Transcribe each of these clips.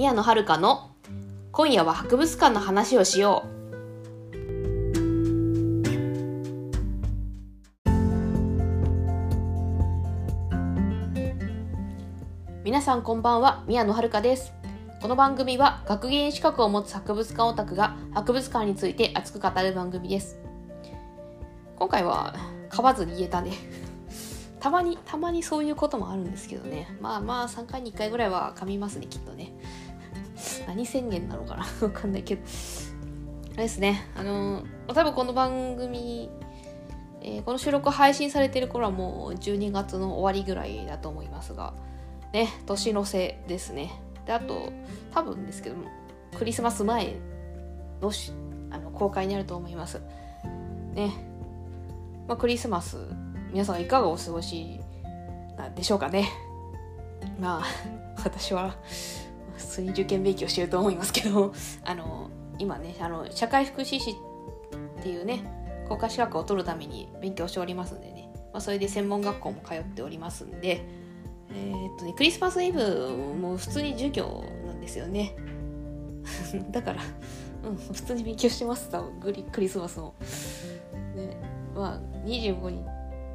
宮野遥の今夜は博物館の話をしよう。皆さんこんばんは、宮野遥です。この番組は学芸員資格を持つ博物館オタクが博物館について熱く語る番組です。今回は噛まずに言えたね。たまに、たまにそういうこともあるんですけどね。まあまあ3回に1回ぐらいは噛みますね、きっとね。何宣言なのかな？わかんないけど。あれですね。あの、多分この番組、えーこの収録配信されてる頃はもう12月の終わりぐらいだと思いますが、ね、年の瀬ですね。で、あと、多分ですけども、クリスマス前のしあの公開になると思います。ね。まあ、クリスマス、皆さんいかがお過ごしなんでしょうかね。まあ、私は普通に受験勉強してると思いますけど、あの、今ね、あの、社会福祉士っていうね、国家資格を取るために勉強しておりますんでね、まあ、それで専門学校も通っておりますんで、えーっとね、クリスマスイブも普通に授業なんですよね。だから、うん、普通に勉強してます多分グリクリスマスも。ね、まあ、25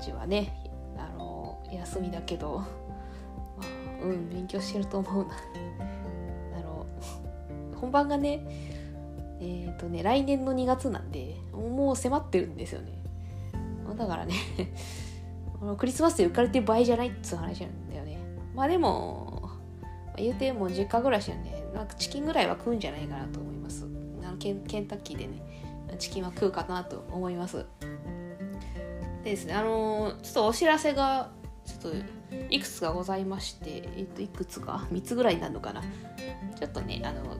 日はね、あの、休みだけど、まあ、うん、勉強してると思うな。本番がね、えっ、とね、来年の2月なんで、もう迫ってるんですよね。だからね、クリスマスで浮かれてる場合じゃないっつう話なんだよね。まあでも、ま言うても実家暮らしなんで、なんかチキンぐらいは食うんじゃないかなと思います。あのケンケンタッキーでね、チキンは食うかなと思います。でですね、あのーちょっとお知らせが、ちょっといくつかございまして、えっと、いくつか ?3 つぐらいになるのかな？ちょっとね、あの、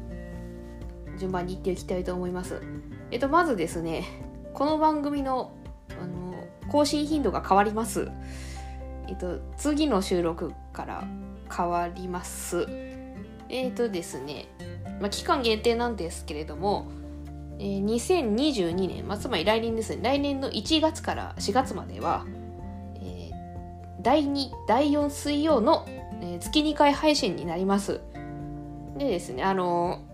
順番に言っていきたいと思います。えっと、まずですね、この番組の、あの、更新頻度が変わります。えっと、次の収録から変わります。えっとですね、まあ、期間限定なんですけれども、えー2022年、まあ、つまり来年ですね、来年の1月から4月までは、えー第2、第4水曜の、えー月2回配信になります。でですね、あのー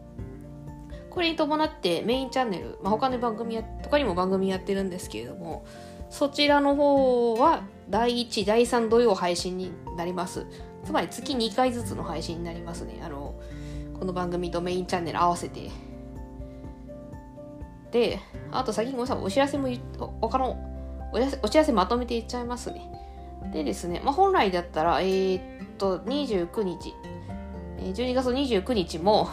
これに伴ってメインチャンネル、まあ、他の番組や、他にも番組やってるんですけれども、そちらの方は第1、第3土曜配信になります。つまり月2回ずつの配信になりますね。あの、この番組とメインチャンネル合わせて。で、あと先にごめんなさい、お知らせも、お他のお知らせお知らせまとめて言っちゃいますね。でですね、まあ、本来だったら、えーっと、29日、12月29日も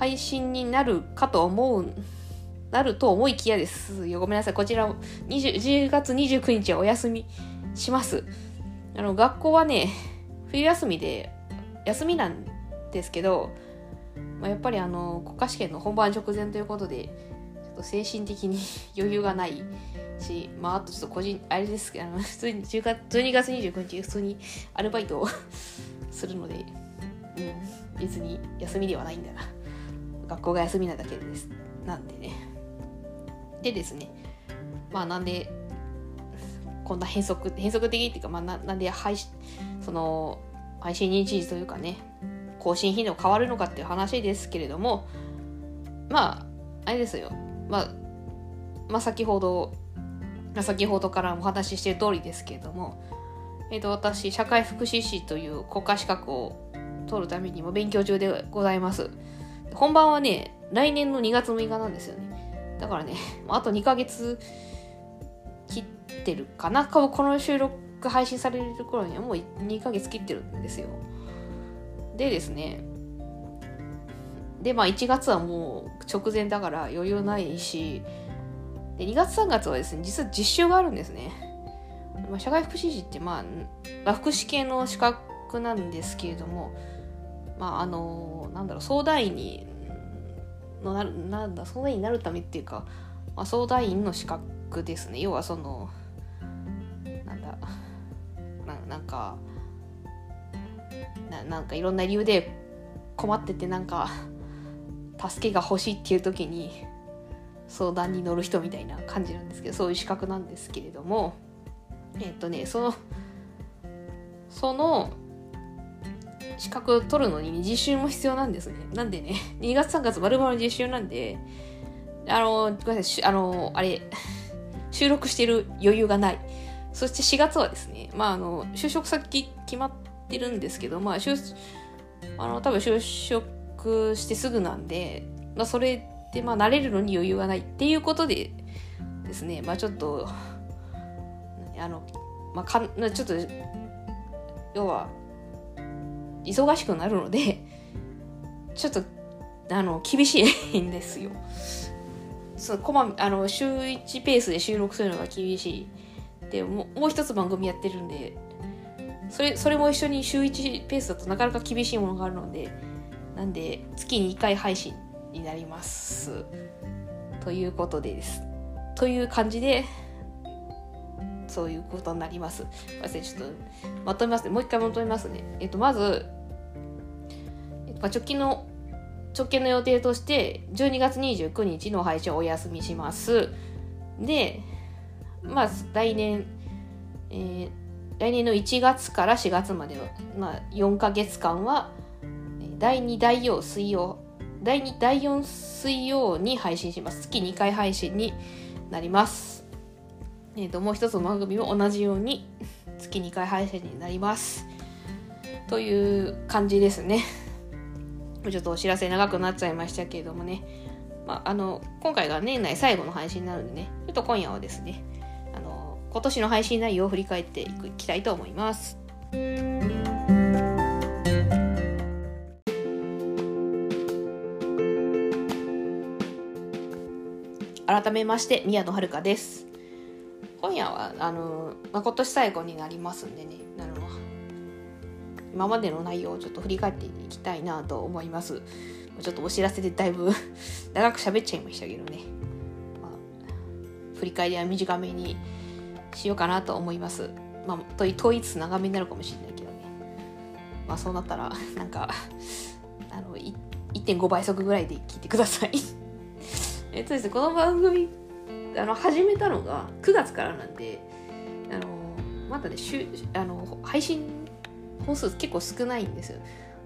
配信になるかと思う、なると思いきやですよ。ごめんなさい。こちら20、10月29日はお休みします。あの、学校はね、冬休みで、休みなんですけど、まあ、やっぱりあの、国家試験の本番直前ということで、ちょっと精神的に 余裕がないし、まあ、あとちょっと個人、あれですけど、あの普通に10月12月29日、普通にアルバイトを するので、うん、別に休みではないんだな。学校が休みなだけです。なんでね。でですね、まあなんで、こんな変則、変則的っていうか、まあななんで配信、その、配信日時というかね、更新頻度変わるのかっていう話ですけれども、まあ、あれですよ。まあ、まあ先ほど、ま先ほどからお話ししてる通りですけれども、えっ、と、私、社会福祉士という国家資格を取るためにも勉強中でございます。本番はね、来年の2月6日なんですよね。だからね、あと2ヶ月切ってるかな。この収録配信される頃にはもう2ヶ月切ってるんですよ。でですね、で、まあ1月はもう直前だから余裕ないし、で2月3月はですね、実は実習があるんですね。まあ、社会福祉士って、まあ、まあ福祉系の資格なんですけれども、まああのなんだろう相談員にのなるなんだ相談員になるためっていうか、まあ、相談員の資格ですね。要はそのなんだななんかななんかいろんな理由で困っててなんか助けが欲しいっていう時に相談に乗る人みたいな感じなんですけどそういう資格なんですけれども。えっ、とねそのその資格取るのに、実習も必要なんですね。なんでね、2月3月丸々実習なんで、あの、ごめんなさい、あの、あれ、収録してる余裕がない。そして4月はですね、まあ、あの、就職先決まってるんですけど、まあ、就、あの、多分就職してすぐなんで、まあ、それで、まあ、慣れるのに余裕がないっていうことでですね、まあ、ちょっと、あの、まあ、かちょっと、要は、忙しくなるので、ちょっと、あの、厳しいんですよ。そう、こま、あの、週1ペースで収録するのが厳しい。で、も、もう一つ番組やってるんで、それ、それも一緒に週1ペースだとなかなか厳しいものがあるので、なんで、月に1回配信になります。ということでです。という感じで、そういうことになります。すちょっとまとめますね。もう一回まとめますね。えっと、まず、えっと、直近の、直近の予定として、12月29日の配信をお休みします。で、まあ、来年、えー、来年の1月から4月までの、まあ、4ヶ月間は、第2、第4、水曜、第2、第4水曜に配信します。月2回配信になります。えーと、もう一つの番組も同じように 月2回配信になります。という感じですね。ちょっとお知らせ長くなっちゃいましたけれどもね。まあ、あの、今回が年内最後の配信になるんでね、ちょっと今夜はですね、あの、今年の配信内容を振り返っていきたいと思います。改めまして、宮野遥です。今夜はあの、まあ、今年最後になりますんでね。あの今までの内容をちょっと振り返っていきたいなと思います。ちょっとお知らせでだいぶ 長く喋っちゃいましたけどね、まあ、振り返りは短めにしようかなと思います。まあと問いつつ長めになるかもしれないけどね。まあそうなったら なんかあの1.5倍速ぐらいで聞いてください。えっとです。ねこの番組あの始めたのが9月からなんであのまだね週あの配信本数結構少ないんですよ。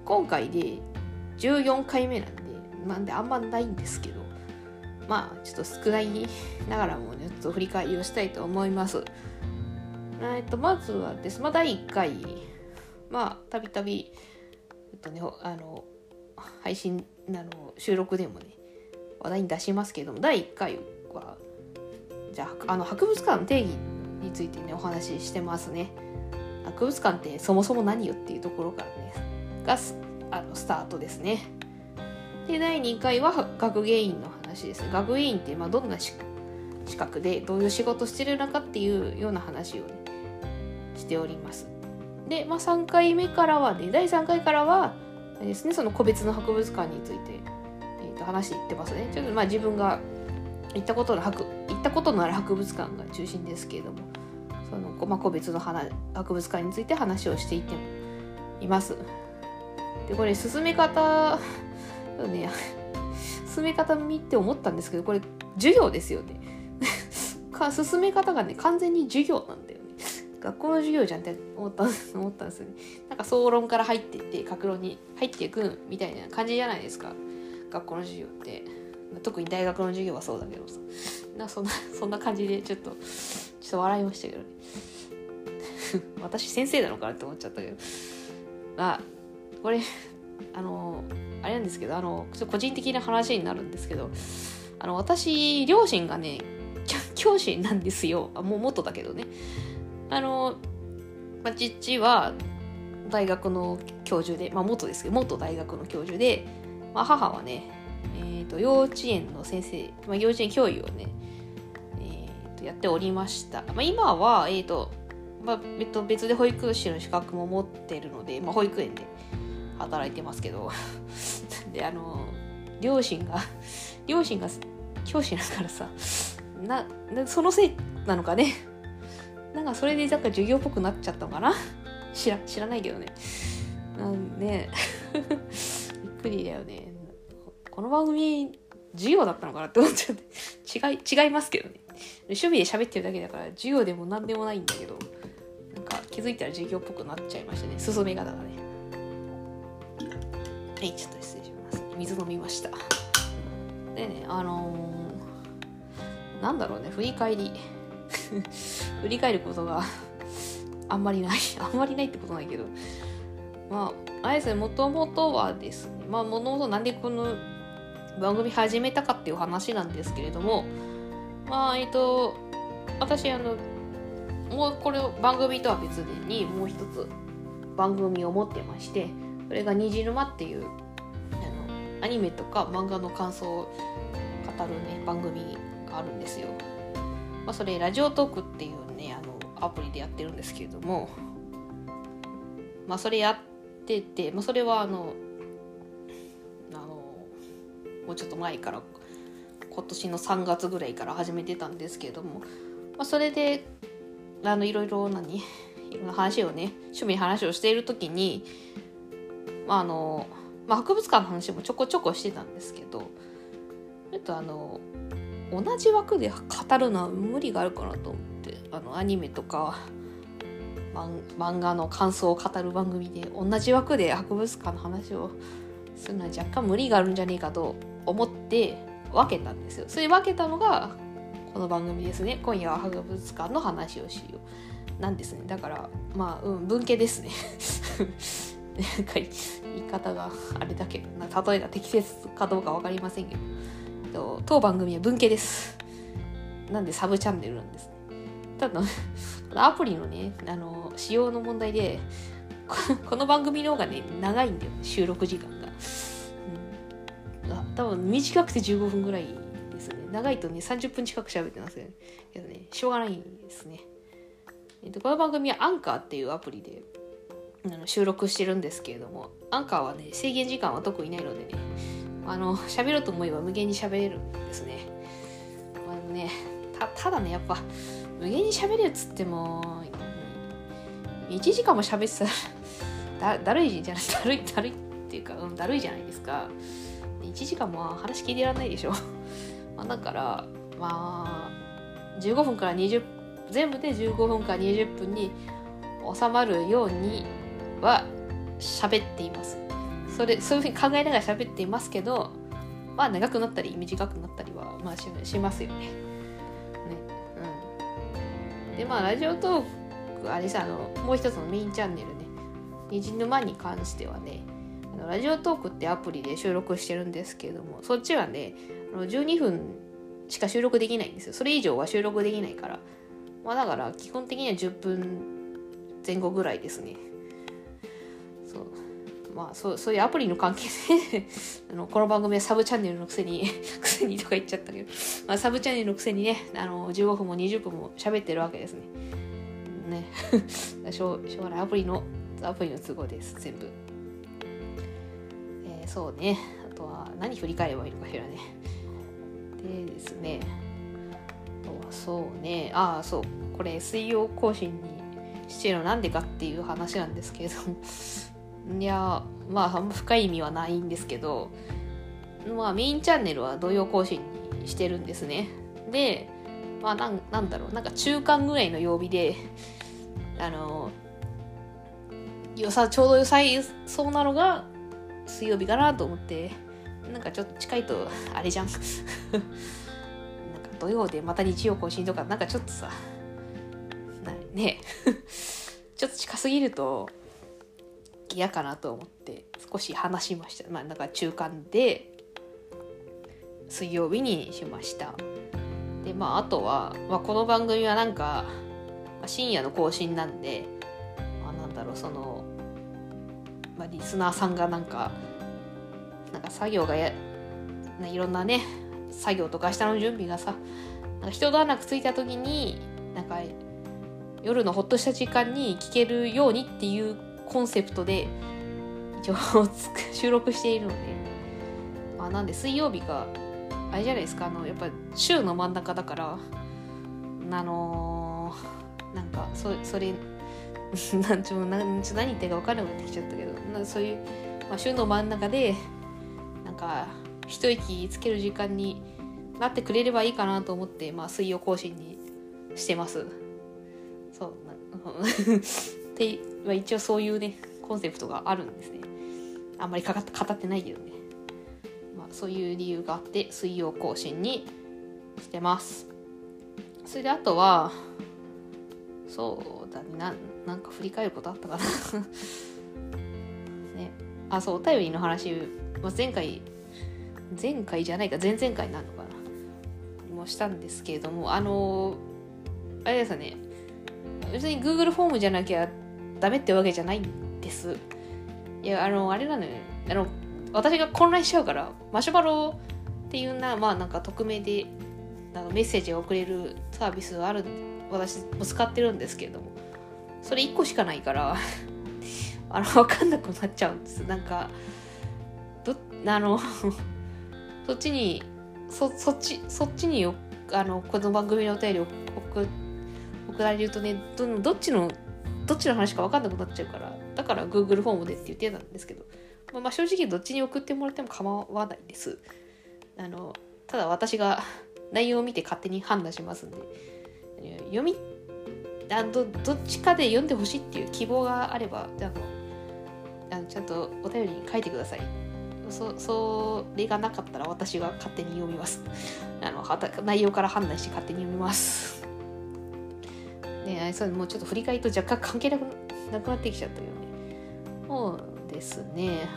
今回で14回目なんでなんであんまないんですけどまあちょっと少ないながらもねちょっと振り返りをしたいと思います。えっとまずはです。まあ第1回まあたびたびえっとねあの配信あの収録でもね話題に出しますけども第1回はじゃああの博物館の定義についてねお話ししてますね。博物館ってそもそも何よっていうところからねがあのスタートですね。で第2回は学芸員の話です学芸員ってまあどんな資格でどういう仕事してるのかっていうような話をねしております。で、まあ、3回目からはね第3回からはですねその個別の博物館について、えー、と話していってますね。ちょっとまあ自分が行ったことの博行ったことのある博物館が中心ですけれどもその、まあ、個別の博物館について話をしていてもいます。でこれ進め方ね進め方見て思ったんですけどこれ授業ですよね。か進め方がね完全に授業なんだよね。学校の授業じゃんって思った思ったんですよね。なんか総論から入っていって格論に入っていくみたいな感じじゃないですか学校の授業って。特に大学の授業はそうだけどさ。なそんな そんな感じでちょっとちょっと笑いましたけどね。私先生なのかなって思っちゃったけど。あこれあのあれなんですけどあのちょっと個人的な話になるんですけどあの私両親がね 教師なんですよ。あもう元だけどね。あの、まあ、父は大学の教授で、まあ、元ですけど元大学の教授で、まあ、母はねえーと、幼稚園の先生、まあ、幼稚園教諭をね、えーと、やっておりました。まあ、今は、えーとまあ、別で保育士の資格も持ってるので、まあ、保育園で働いてますけど であの両親が両親が教師だからさなそのせいなのかね。なんかそれでなんか授業っぽくなっちゃったのかな。知ら知らないけどね。なんで びっくりだよね。この番組授業だったのかなって思っちゃって。違い違いますけどね。趣味で喋ってるだけだから授業でも何でもないんだけどなんか気づいたら授業っぽくなっちゃいましたね。進め方がね。はいちょっと失礼します。水飲みました。でねあのー、なんだろうね振り返り。振り返ることが あんまりない。あんまりないってことないけど。まああれですねもともとはですねまあもともとなんでこの番組始めたかっていう話なんですけれどもまあえっと私あのもうこれ番組とは別にもう一つ番組を持ってましてそれが「虹沼」っていうあのアニメとか漫画の感想を語るね番組があるんですよ。まあ、それラジオトークっていうねあのアプリでやってるんですけれどもまあそれやってて、まあ、それはあのもうちょっと前から今年の3月ぐらいから始めてたんですけれども、まあ、それであのいろいろ何いろんな話をね趣味の話をしている時に、まああのまあ、博物館の話もちょこちょこしてたんですけどちょっとあの同じ枠で語るのは無理があるかなと思ってあのアニメとか漫画の感想を語る番組で同じ枠で博物館の話をするのは若干無理があるんじゃねえかと思って分けたんですよ。それ分けたのがこの番組ですね。今夜は博物館の話をしよう。なんですね。だからまあうん文系ですね。なんか言い方があれだけど例えが適切かどうか分かりませんけど当番組は文系です。なんでサブチャンネルなんです、ね。ただアプリのねあの仕様の問題でこの番組の方がね長いんだよ収録時間が、多分短くて15分ぐらいですね。長いとね30分近く喋ってますけどね。しょうがないですね、えっと、この番組はアンカーっていうアプリであの収録してるんですけれどもアンカーはね制限時間は特にないのでねあの喋ろうと思えば無限に喋れるんですね。あのねたただねやっぱ無限に喋るっつっても1時間も喋ってたらだだるいじゃない？だるいだるいっていうか、うん、だるいじゃないですか。1時間も話聞いてらんないでしょ。まあだからまあ15分から20全部で15分から20分に収まるようには喋っています。それそういうふうに考えながら喋っていますけどまあ長くなったり短くなったりはまあししますよね。ね。うん。でまあラジオトークあれさあのもう一つのメインチャンネルね。虹沼に関してはねラジオトークってアプリで収録してるんですけれどもそっちはねあの12分しか収録できないんですよ。それ以上は収録できないから。まあだから基本的には10分前後ぐらいですね。そう。まあそうそういうアプリの関係で あのこの番組はサブチャンネルのくせに くせにとか言っちゃったけど、まあ、サブチャンネルのくせにねあの15分も20分も喋ってるわけですね。ね。しょうしょうがない。アプリのアプリの都合です。全部。そうね。あとは何振り返ればいいのかしらね。でですね。あそうね。ああそう。これ水曜更新にしてるのなんでかっていう話なんですけれど。も いやまああんま深い意味はないんですけど。まあメインチャンネルは土曜更新にしてるんですね。でまあなんなんだろう。なんか中間ぐらいの曜日であのよさちょうど良さそうなのが水曜日かなと思ってなんかちょっと近いとあれじゃん。なんか土曜でまた日曜更新とかなんかちょっとさね。ちょっと近すぎると嫌かなと思って少し話しました。まあだか中間で水曜日にしました。でまああとは、まあ、この番組はなんか、まあ、深夜の更新なんで、まあ、なんだろうその、まあ、リスナーさんがなんかなんか作業がやいろんなね作業とか明日の準備がさなんか人段落ついた時になんか夜のほっとした時間に聞けるようにっていうコンセプトで一応 収録しているので、まあ、なんで水曜日があれじゃないですかあのやっぱ週の真ん中だからあのー、なんかそそれ なんちょ何ちょ何言ってるか分からなくなってきちゃったけどなそういう、まあ、週の真ん中でなんか一息つける時間になってくれればいいかなと思って、まあ、水曜更新にしてます。そう って、まあ、一応そういうねコンセプトがあるんですね。あんまりかか語ってないけどね、まあ、そういう理由があって水曜更新にしてます。それであとはそうだねななんか振り返ることあったかな。ね。あそうお便りの話、まあ、前回前回じゃないか前々回なのかな。もしたんですけれどもあのあれですね。別に Google フォームじゃなきゃダメってわけじゃないんです。いやあのあれなのよ。あの私が混乱しちゃうからマシュマロっていうなまあなんか匿名であのメッセージを送れるサービスがある私も使ってるんですけれども。それ1個しかないから あの分かんなくなっちゃうんです。なんかどあの そっちにそそっちそっちによあのこの番組のお便りを送送られるとねどどっちのどっちの話か分かんなくなっちゃうからだから Google フォームでって言ってたんですけど、まあ、まあ正直どっちに送ってもらっても構わないです。あのただ私が 内容を見て勝手に判断しますんで読みどどっちかで読んでほしいっていう希望があればあのあのちゃんとお便りに書いてください。そそれがなかったら私が勝手に読みます。あのはた内容から判断して勝手に読みます。ねそうもうちょっと振り返りと若干関係なくなくなってきちゃったよね。そうですね。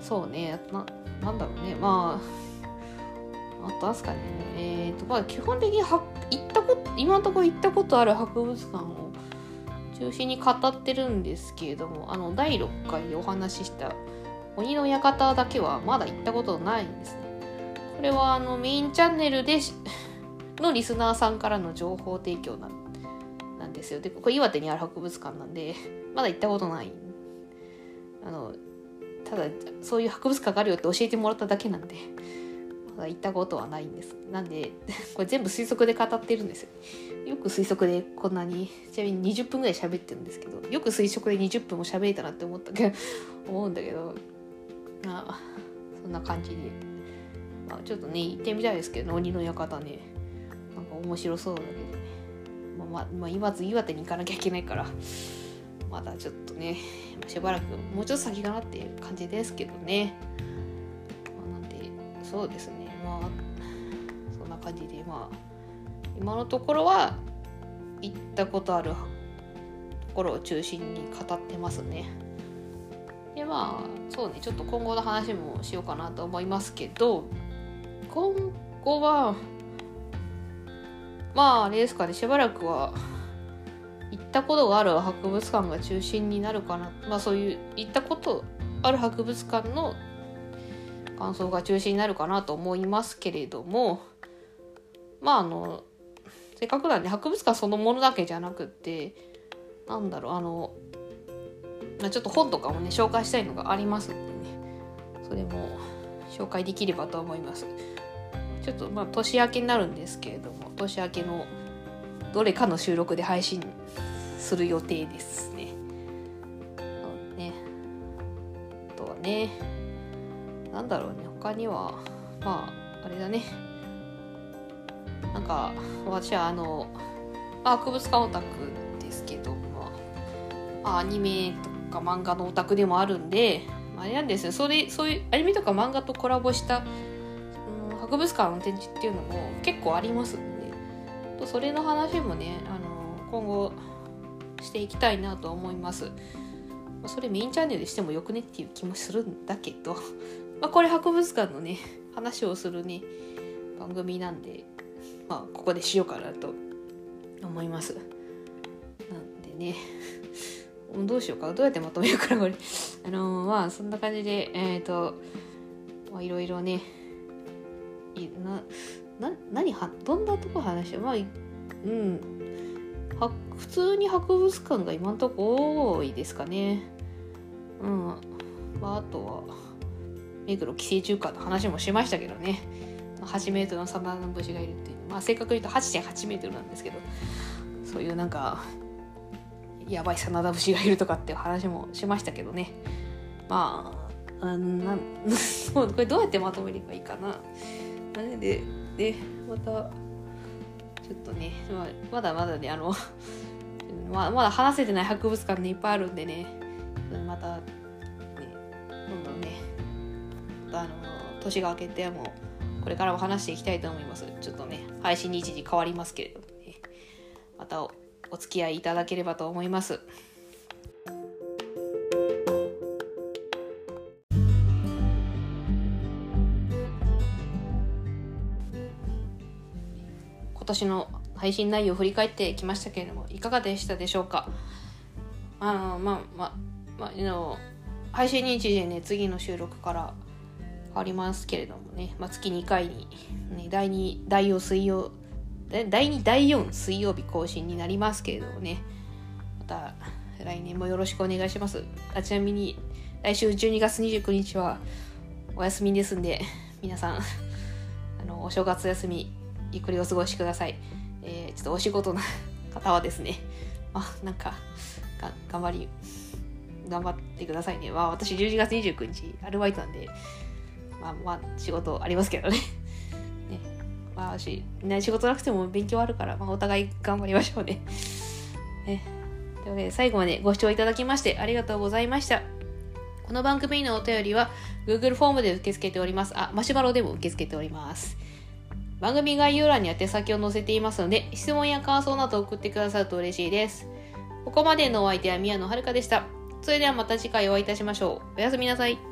そうね。ななんだろうね。まああとですかねえっ、ー、とまあ基本的には行った？こと今のところ行った？ことある博物館を中心に語ってるんですけれどもあの第6回お話しした？鬼の館だけはまだ行った？ことないんですねこれはあのメインチャンネルでのリスナーさんからの情報提供なんなんですよでこれ岩手にある博物館なんでまだ行った？ことないあのた？だそういう博物館があるよって教えてもらった？だけなんで行ったことはないんです。なんで これ全部推測で語ってるんですよ。よく推測でこんなにちなみに20分ぐらい喋ってるんですけどよく推測で20分も喋れたなって思ったけど 思うんだけどまあそんな感じで、まあ、ちょっとね行ってみたいですけど鬼の館ね。なんか面白そうだけどね。まあ、まあ、今岩手に行かなきゃいけないから。まだちょっとねしばらくもうちょっと先かなっていう感じですけどね、まあ、なんでそうですね。まあそんな感じでまあ今のところは行ったことあるところを中心に語ってますね。でまあそうねちょっと今後の話もしようかなと思いますけど今後はまああれですかねしばらくは行ったことがある博物館が中心になるかな。まあそういう行ったことある博物館の感想が中心になるかなと思いますけれどもまああのせっかくなんで博物館そのものだけじゃなくってなんだろうあの、ちょっと本とかもね紹介したいのがありますんでね。それも紹介できればと思います。ちょっとまあ年明けになるんですけれども年明けのどれかの収録で配信する予定ですね。ね。あとはね、なんだろうね、他には、まあ、あれだね。なんか、私はあの、博物館オタクですけど、まあ、アニメとか漫画のオタクでもあるんで、あれなんですよ、それ、そういうアニメとか漫画とコラボした、うん、博物館の展示っていうのも結構ありますんで、それの話もね、あの、今後、していきたいなと思います。それメインチャンネルでしてもよくねっていう気もするんだけど、まあ、これ博物館のね、話をするね、番組なんで、まあ、ここでしようかなと思います。なんでね、どうしようか。どうやってまとめようかな、これ。あの、まあ、そんな感じで、えっ、ー、と、まあ、いろいろね、いな、な、何は、どんなとこ話してまあ、うん、は普通に博物館が今んとこ多いですかね。うん。まあ、あとは、目黒寄生虫館の話もしましたけどね。8メートルのサナダムシがいるっていう。まあ、正確に言うと8.8メートルなんですけど、そういうなんか、やばいサナダムシがいるとかっていう話もしましたけどね。まあ、あな これどうやってまとめればいいかな。で、で、また、ちょっとね、ま、まだまだね、あの ま、まだ話せてない博物館ね、いっぱいあるんでね、また、ね、どんどんね年が明けてもこれからも話していきたいと思います。ちょっとね配信日時変わりますけれどもね。またおお付き合いいただければと思います。今年の配信内容を振り返ってきましたけれどもいかがでしたでしょうか？あのまあまあまあの配信日時でね次の収録から変わりますけれどもね、まあ、月2回に、ね、第2第4水曜第2第4水曜日更新になりますけれどもね。また来年もよろしくお願いします。あちなみに来週12月29日はお休みですんで皆さん あのお正月休みゆっくりお過ごしください、えー、ちょっとお仕事の方はですね あなんかが頑張り頑張ってくださいね。まあ私12月29日アルバイトなんでまあまあ仕事ありますけどね ねまあ私、ね、仕事なくても勉強あるから、まあ、お互い頑張りましょうねねというわけで最後までご視聴いただきましてありがとうございましたこの番組のお便りは Google フォームで受け付けております。あ、マシュマロでも受け付けております。番組概要欄に宛先を載せていますので、質問や感想など送ってくださると嬉しいです。ここまでのお相手は宮野遥でした。それではまた次回お会いいたしましょう。おやすみなさい。